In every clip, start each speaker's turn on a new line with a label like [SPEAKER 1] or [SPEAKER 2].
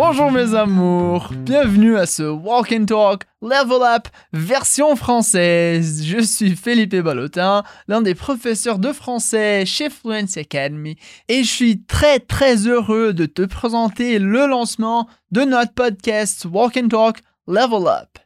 [SPEAKER 1] Bonjour mes amours, bienvenue à ce Walk and Talk Level Up version française. Je suis Philippe Ballotin, l'un des professeurs de français chez Fluency Academy et je suis très très heureux de te présenter le lancement de notre podcast Walk and Talk Level Up.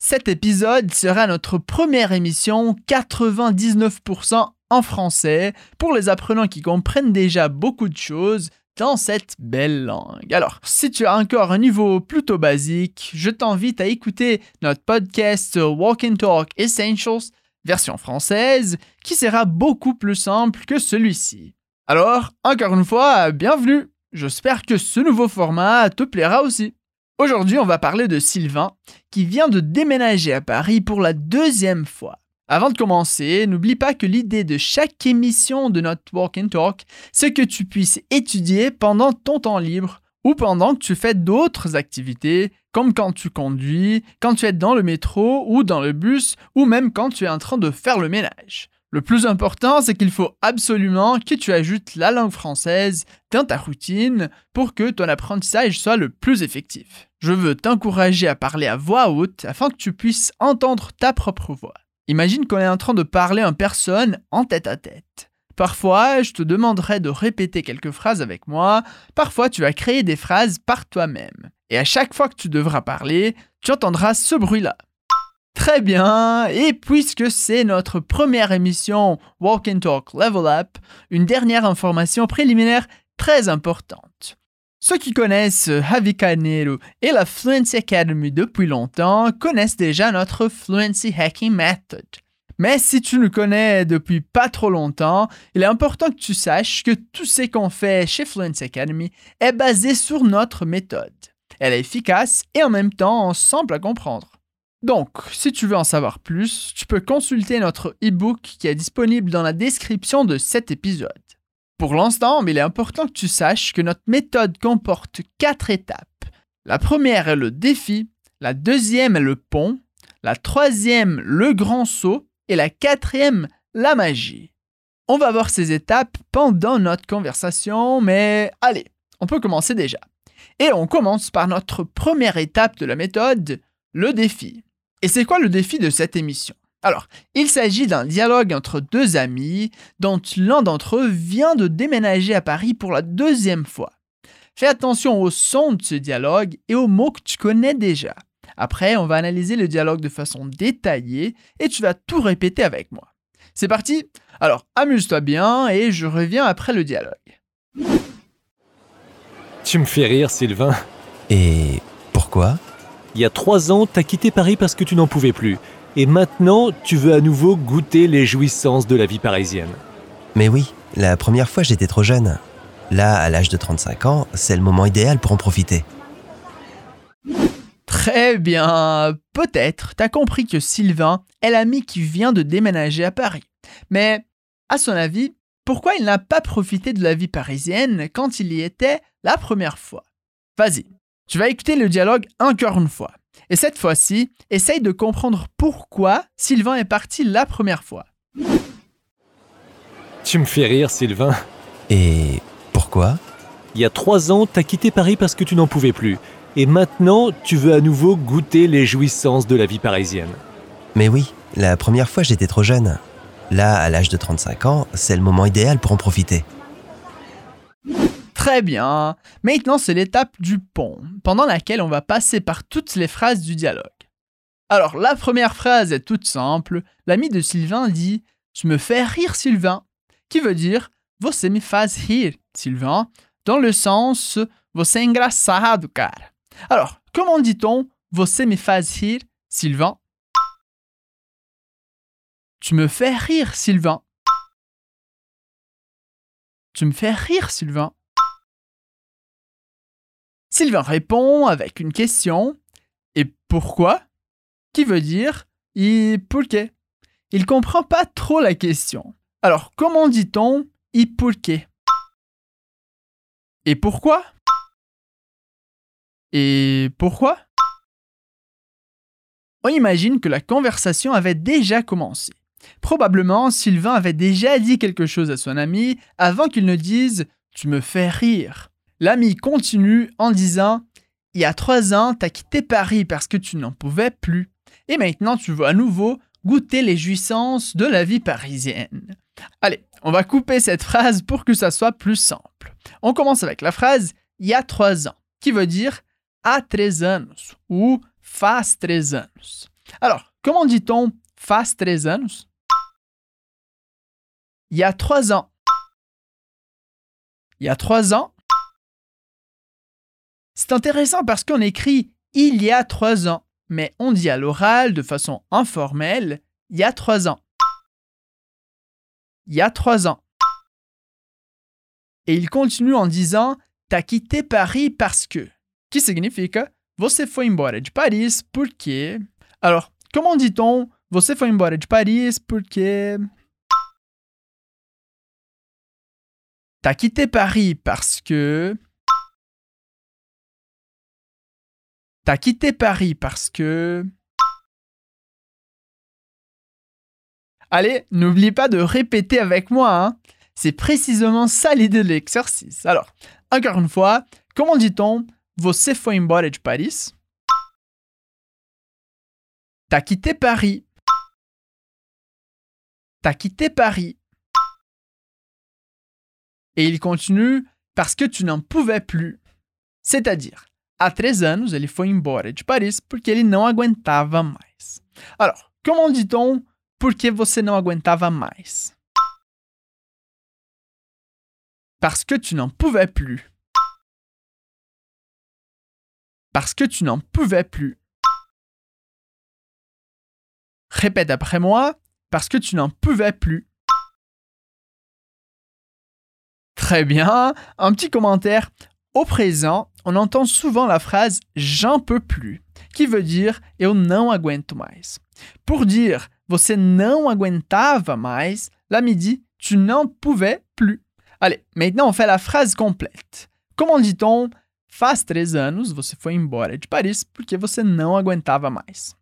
[SPEAKER 1] Cet épisode sera notre première émission 99% en français pour les apprenants qui comprennent déjà beaucoup de choses dans cette belle langue. Alors, si tu as encore un niveau plutôt basique, je t'invite à écouter notre podcast Walk and Talk Essentials version française qui sera beaucoup plus simple que celui-ci. Alors, encore une fois, bienvenue. J'espère que ce nouveau format te plaira aussi. Aujourd'hui, on va parler de Sylvain qui vient de déménager à Paris pour la deuxième fois. Avant de commencer, n'oublie pas que l'idée de chaque émission de notre Walk and Talk, c'est que tu puisses étudier pendant ton temps libre ou pendant que tu fais d'autres activités, comme quand tu conduis, quand tu es dans le métro ou dans le bus, ou même quand tu es en train de faire le ménage. Le plus important, c'est qu'il faut absolument que tu ajoutes la langue française dans ta routine pour que ton apprentissage soit le plus effectif. Je veux t'encourager à parler à voix haute afin que tu puisses entendre ta propre voix. Imagine qu'on est en train de parler en personne en tête à tête. Parfois, je te demanderai de répéter quelques phrases avec moi, parfois tu vas créer des phrases par toi-même. Et à chaque fois que tu devras parler, tu entendras ce bruit-là. Très bien, et puisque c'est notre première émission Walk and Talk Level Up, une dernière information préliminaire très importante. Ceux qui connaissent Havikanero et la Fluency Academy depuis longtemps connaissent déjà notre Fluency Hacking Method. Mais si tu nous connais depuis pas trop longtemps, il est important que tu saches que tout ce qu'on fait chez Fluency Academy est basé sur notre méthode. Elle est efficace et en même temps simple à comprendre. Donc, si tu veux en savoir plus, tu peux consulter notre e-book qui est disponible dans la description de cet épisode. Pour l'instant, il est important que tu saches que notre méthode comporte quatre étapes. La première est le défi, la deuxième est le pont, la troisième le grand saut et la quatrième la magie. On va voir ces étapes pendant notre conversation, mais allez, on peut commencer déjà. Et on commence par notre première étape de la méthode, le défi. Et c'est quoi le défi de cette émission? Alors, il s'agit d'un dialogue entre deux amis dont l'un d'entre eux vient de déménager à Paris pour la deuxième fois. Fais attention au son de ce dialogue et aux mots que tu connais déjà. Après, on va analyser le dialogue de façon détaillée et tu vas tout répéter avec moi. C'est parti Alors, amuse-toi bien et je reviens après le dialogue.
[SPEAKER 2] Tu me fais rire, Sylvain.
[SPEAKER 3] Et pourquoi?
[SPEAKER 2] Il y a trois ans, t'as quitté Paris parce que tu n'en pouvais plus. Et maintenant, tu veux à nouveau goûter les jouissances de la vie parisienne.
[SPEAKER 3] Mais oui, la première fois j'étais trop jeune. Là, à l'âge de 35 ans, c'est le moment idéal pour en profiter.
[SPEAKER 1] Très bien. Peut-être t'as compris que Sylvain est l'ami qui vient de déménager à Paris. Mais, à son avis, pourquoi il n'a pas profité de la vie parisienne quand il y était la première fois? Vas-y, tu vas écouter le dialogue encore une fois. Et cette fois-ci, essaye de comprendre pourquoi Sylvain est parti la première fois.
[SPEAKER 2] Tu me fais rire, Sylvain.
[SPEAKER 3] Et pourquoi?
[SPEAKER 2] Il y a trois ans, t'as quitté Paris parce que tu n'en pouvais plus. Et maintenant, tu veux à nouveau goûter les jouissances de la vie parisienne.
[SPEAKER 3] Mais oui, la première fois j'étais trop jeune. Là, à l'âge de 35 ans, c'est le moment idéal pour en profiter.
[SPEAKER 1] Très bien. Maintenant, c'est l'étape du pont, pendant laquelle on va passer par toutes les phrases du dialogue. Alors, la première phrase est toute simple. L'ami de Sylvain dit Tu me fais rire, Sylvain, qui veut dire Você me faz rir, Sylvain, dans le sens Você engraçado, cara. Alors, comment dit-on Você me faz rir, Sylvain Tu me fais rire, Sylvain. Tu me fais rire, Sylvain. Sylvain répond avec une question. Et pourquoi? Qui veut dire y pourquoi Il comprend pas trop la question. Alors, comment dit-on y pourquoi Et pourquoi? Et pourquoi? On imagine que la conversation avait déjà commencé. Probablement, Sylvain avait déjà dit quelque chose à son ami avant qu'il ne dise Tu me fais rire. L'ami continue en disant il y a trois ans, tu as quitté Paris parce que tu n'en pouvais plus. Et maintenant, tu veux à nouveau goûter les jouissances de la vie parisienne. Allez, on va couper cette phrase pour que ça soit plus simple. On commence avec la phrase il y a trois ans, qui veut dire há três anos ou faz três anos. Alors, comment dit-on faz três anos? Il y a trois ans. Il y a trois ans. C'est intéressant parce qu'on écrit il y a trois ans, mais on dit à l'oral de façon informelle il y a trois ans. Il y a trois ans. Et il continue en disant T'as quitté Paris parce que. Que significa Você foi embora de Paris porque. Alors, comment dit-on Você foi embora de Paris porque. T'as quitté Paris parce que. T'as quitté Paris parce que... Allez, n'oublie pas de répéter avec moi. Hein. C'est précisément ça l'idée de l'exercice. Alors, encore une fois, comment dit-on Você foi embora de Paris T'as quitté Paris. T'as quitté Paris. Et il continue parce que tu n'en pouvais plus. C'est-à-dire, há três anos ele foi embora de Paris porque ele não aguentava mais. Alors, comment dit-on porque você não aguentava mais? Parce que tu n'en pouvais plus. Parce que tu n'en pouvais plus. Répète après moi, parce que tu n'en pouvais plus. Très bien, un petit commentaire. Au présent, on entend souvent la phrase j'en peux plus, qui veut dire eu não aguento mais. Pour dire você não aguentava mais, l'ami dit tu n'en pouvais plus. Allez, maintenant on fait la phrase complète. Comment dit-on Faz três anos você foi embora de Paris porque você não aguentava mais.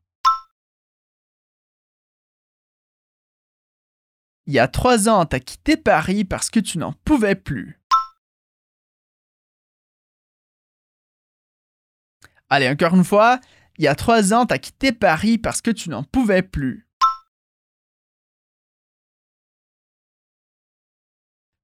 [SPEAKER 1] Il y a trois ans, t'as quitté Paris parce que tu n'en pouvais plus. Allez, encore une fois, il y a trois ans, t'as quitté Paris parce que tu n'en pouvais plus.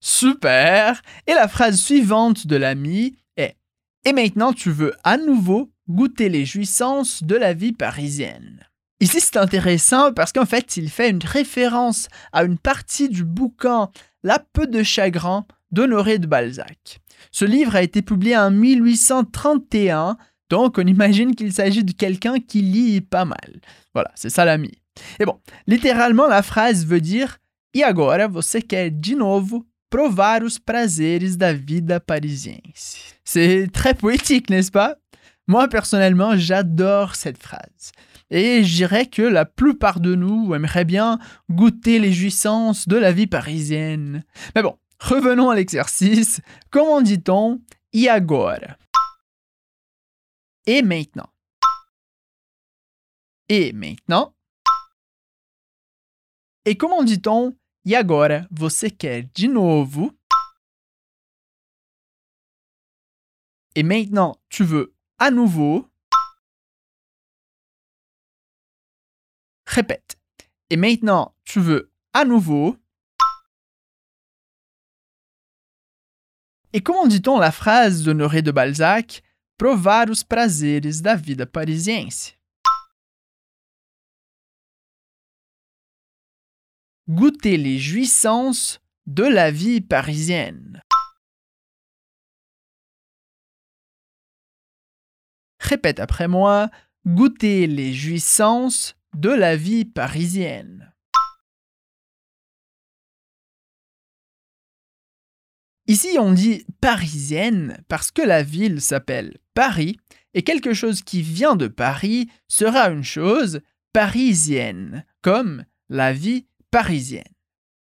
[SPEAKER 1] Super Et la phrase suivante de l'ami est Et maintenant tu veux à nouveau goûter les jouissances de la vie parisienne. Ici c'est intéressant parce qu'en fait il fait une référence à une partie du bouquin La peu de chagrin d'Honoré de Balzac. Ce livre a été publié en 1831 donc, on imagine qu'il s'agit de quelqu'un qui lit pas mal. Voilà, c'est ça l'ami. Et bon, littéralement, la phrase veut dire E agora você quer de novo provar os prazeres da vida parisiense. C'est très poétique, n'est-ce pas? Moi, personnellement, j'adore cette phrase. Et je dirais que la plupart de nous aimeraient bien goûter les jouissances de la vie parisienne. Mais bon, revenons à l'exercice. Comment dit-on E agora? Et maintenant. Et maintenant. Et comment dit-on E agora você quer de novo? Et maintenant, tu veux à nouveau. Répète. Et maintenant, tu veux à nouveau. Et comment dit-on la phrase d'Honoré de Balzac provar os prazeres da vida parisiense. Goûter les jouissances de la vie parisienne. Répète après moi, goûter les jouissances de la vie parisienne. Ici, on dit parisienne parce que la ville s'appelle Paris et quelque chose qui vient de Paris sera une chose parisienne, comme la vie parisienne.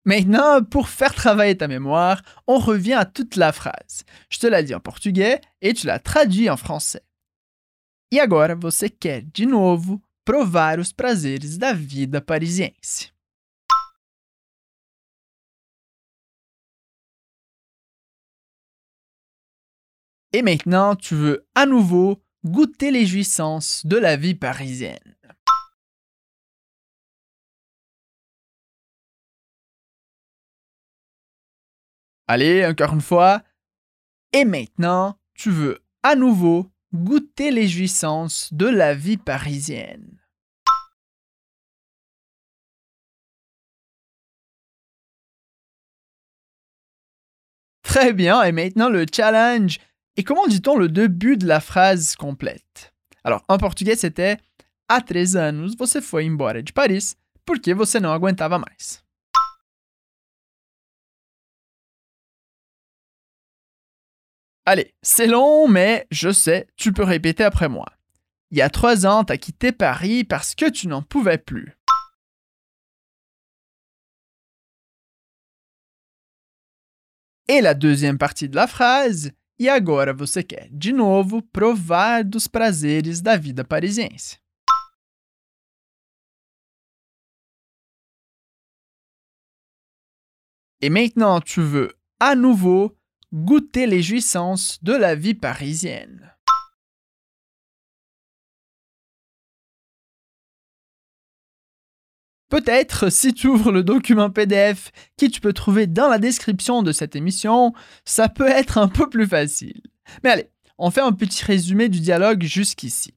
[SPEAKER 1] Maintenant, pour faire travailler ta mémoire, on revient à toute la phrase. Je te la dis en portugais et tu la traduis en français. E agora você quer de novo provar os prazeres da vida parisiense. Et maintenant, tu veux à nouveau goûter les jouissances de la vie parisienne. Allez, encore une fois. Et maintenant, tu veux à nouveau goûter les jouissances de la vie parisienne. Très bien, et maintenant le challenge. Et comment dit-on le début de la phrase complète? Alors, en portugais, c'était Há três anos você foi embora de Paris porque você não aguentava mais. Allez, c'est long, mais je sais, tu peux répéter après moi. Il y a trois ans, t'as quitté Paris parce que tu n'en pouvais plus. Et la deuxième partie de la phrase, e agora você quer, de novo, provar dos prazeres da vida parisiense. Et maintenant, tu veux à nouveau goûter les jouissances de la vie parisienne. Peut-être, si tu ouvres le document PDF qui tu peux trouver dans la description de cette émission, ça peut être un peu plus facile. Mais allez, on fait un petit résumé du dialogue jusqu'ici.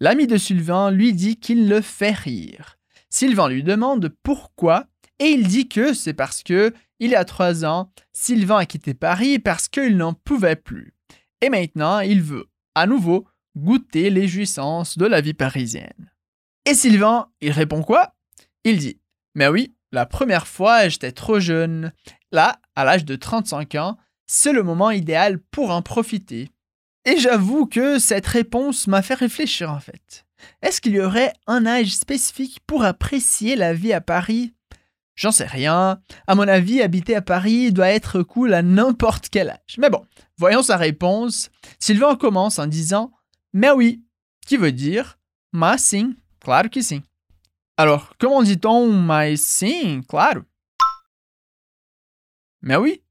[SPEAKER 1] L'ami de Sylvain lui dit qu'il le fait rire. Sylvain lui demande pourquoi et il dit que c'est parce que, il y a trois ans, Sylvain a quitté Paris parce qu'il n'en pouvait plus. Et maintenant, il veut, à nouveau, goûter les jouissances de la vie parisienne. Et Sylvain, il répond quoi? Il dit Mais oui, la première fois, j'étais trop jeune. Là, à l'âge de 35 ans, c'est le moment idéal pour en profiter. Et j'avoue que cette réponse m'a fait réfléchir en fait. Est-ce qu'il y aurait un âge spécifique pour apprécier la vie à Paris? J'en sais rien. À mon avis, habiter à Paris doit être cool à n'importe quel âge. Mais bon, voyons sa réponse. Sylvain commence en disant Mais oui, qui veut dire Mas sim, claro que sim. Alors, comment dit-on mais sim, claro? Mais oui.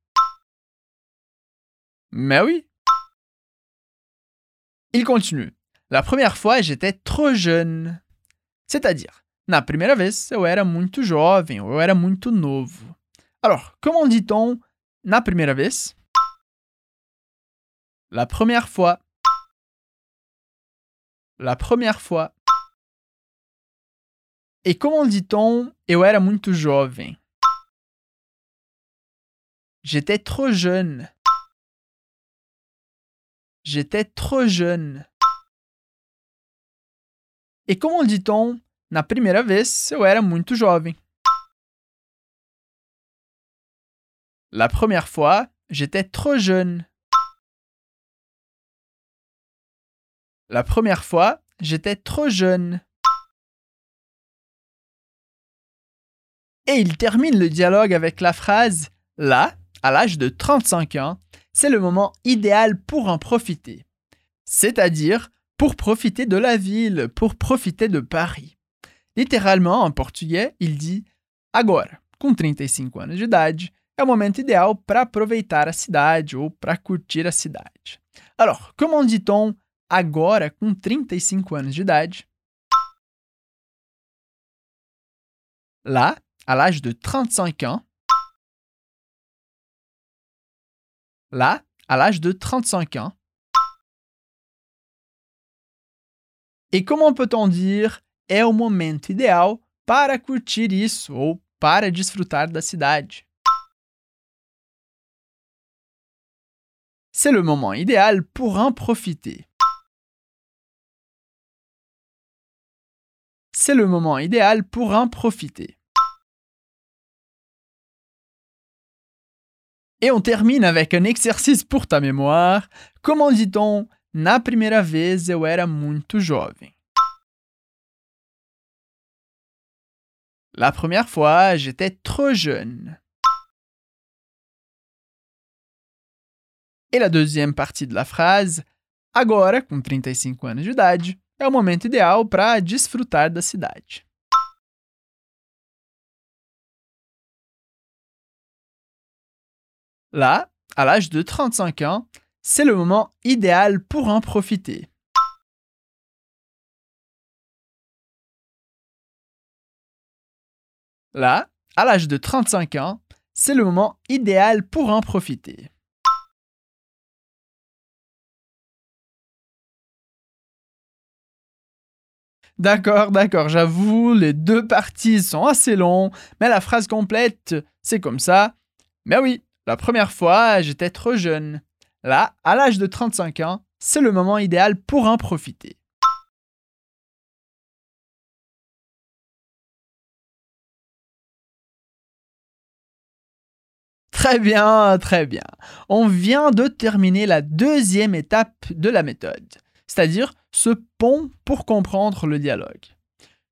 [SPEAKER 1] Mais oui. Il continue. La première fois, j'étais trop jeune. C'est-à-dire, na primeira vez, eu era muito jovem, eu era muito novo. Alors, comment dit-on na primeira vez? La première fois. La première fois. Et comment dit-on Eu era muito jovem? J'étais trop jeune. J'étais trop jeune. Et comment dit-on Na primeira vez, eu era muito jovem. La première fois, j'étais trop jeune. La première fois, j'étais trop jeune. Et il termine le dialogue avec la phrase Là, à l'âge de 35 ans, c'est le moment idéal pour en profiter. C'est-à-dire pour profiter de la ville, pour profiter de Paris. Littéralement, en portugais, il dit Agora, com 35 anos de idade, é o momento ideal para aproveitar a cidade ou para curtir a cidade. Alors, comment dit-on agora com 35 anos de idade? À l'âge de 35 ans, là, à l'âge de 35 ans. Et comment peut-on dire é o momento ideal para curtir isso ou para desfrutar da cidade? C'est le moment idéal pour en profiter. C'est le moment idéal pour en profiter. Et on termine avec un exercice pour ta mémoire. Comment dit-on Na primeira vez eu era muito jovem. La première fois, j'étais trop jeune. Et la deuxième partie de la phrase, agora, com 35 anos de idade, é o momento ideal para desfrutar da cidade. Là, à l'âge de 35 ans, c'est le moment idéal pour en profiter. Là, à l'âge de 35 ans, c'est le moment idéal pour en profiter. D'accord, d'accord, j'avoue, les deux parties sont assez longs, mais la phrase complète, c'est comme ça. Mais oui, la première fois, j'étais trop jeune. Là, à l'âge de 35 ans, c'est le moment idéal pour en profiter. Très bien, très bien. On vient de terminer la deuxième étape de la méthode, c'est-à-dire ce pont pour comprendre le dialogue.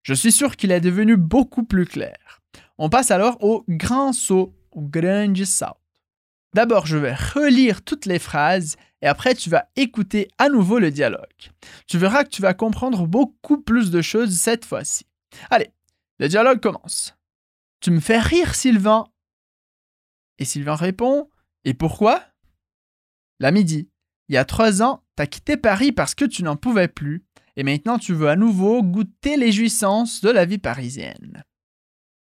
[SPEAKER 1] Je suis sûr qu'il est devenu beaucoup plus clair. On passe alors au grand saut, au grande saut. D'abord, je vais relire toutes les phrases et après tu vas écouter à nouveau le dialogue. Tu verras que tu vas comprendre beaucoup plus de choses cette fois-ci. Allez, le dialogue commence. Tu me fais rire, Sylvain. Et Sylvain répond Et pourquoi? L'ami dit Il y a trois ans, t'as quitté Paris parce que tu n'en pouvais plus, et maintenant tu veux à nouveau goûter les jouissances de la vie parisienne.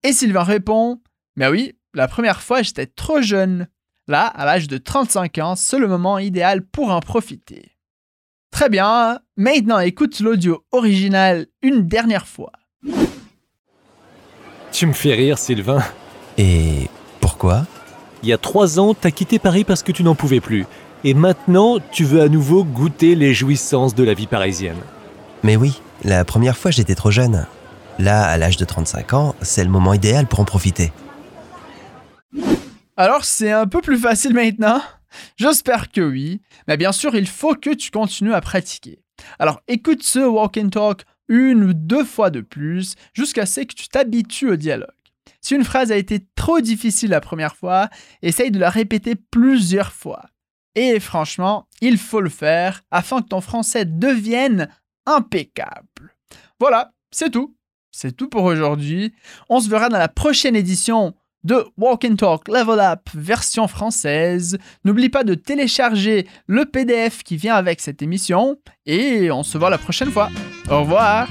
[SPEAKER 1] Et Sylvain répond Mais oui, la première fois j'étais trop jeune. Là, à l'âge de 35 ans, c'est le moment idéal pour en profiter. Très bien, maintenant écoute l'audio original une dernière fois.
[SPEAKER 2] Tu me fais rire, Sylvain.
[SPEAKER 3] Et pourquoi?
[SPEAKER 2] Il y a trois ans, t'as quitté Paris parce que tu n'en pouvais plus. Et maintenant, tu veux à nouveau goûter les jouissances de la vie parisienne.
[SPEAKER 3] Mais oui, la première fois j'étais trop jeune. Là, à l'âge de 35 ans, c'est le moment idéal pour en profiter.
[SPEAKER 1] Alors c'est un peu plus facile maintenant? J'espère que oui, mais bien sûr il faut que tu continues à pratiquer. Alors écoute ce walk and talk une ou deux fois de plus jusqu'à ce que tu t'habitues au dialogue. Si une phrase a été trop difficile la première fois, essaye de la répéter plusieurs fois. Et franchement, il faut le faire afin que ton français devienne impeccable. Voilà, c'est tout. C'est tout pour aujourd'hui. On se verra dans la prochaine édition de Walk and Talk Level Up version française. N'oublie pas de télécharger le PDF qui vient avec cette émission et on se voit la prochaine fois. Au revoir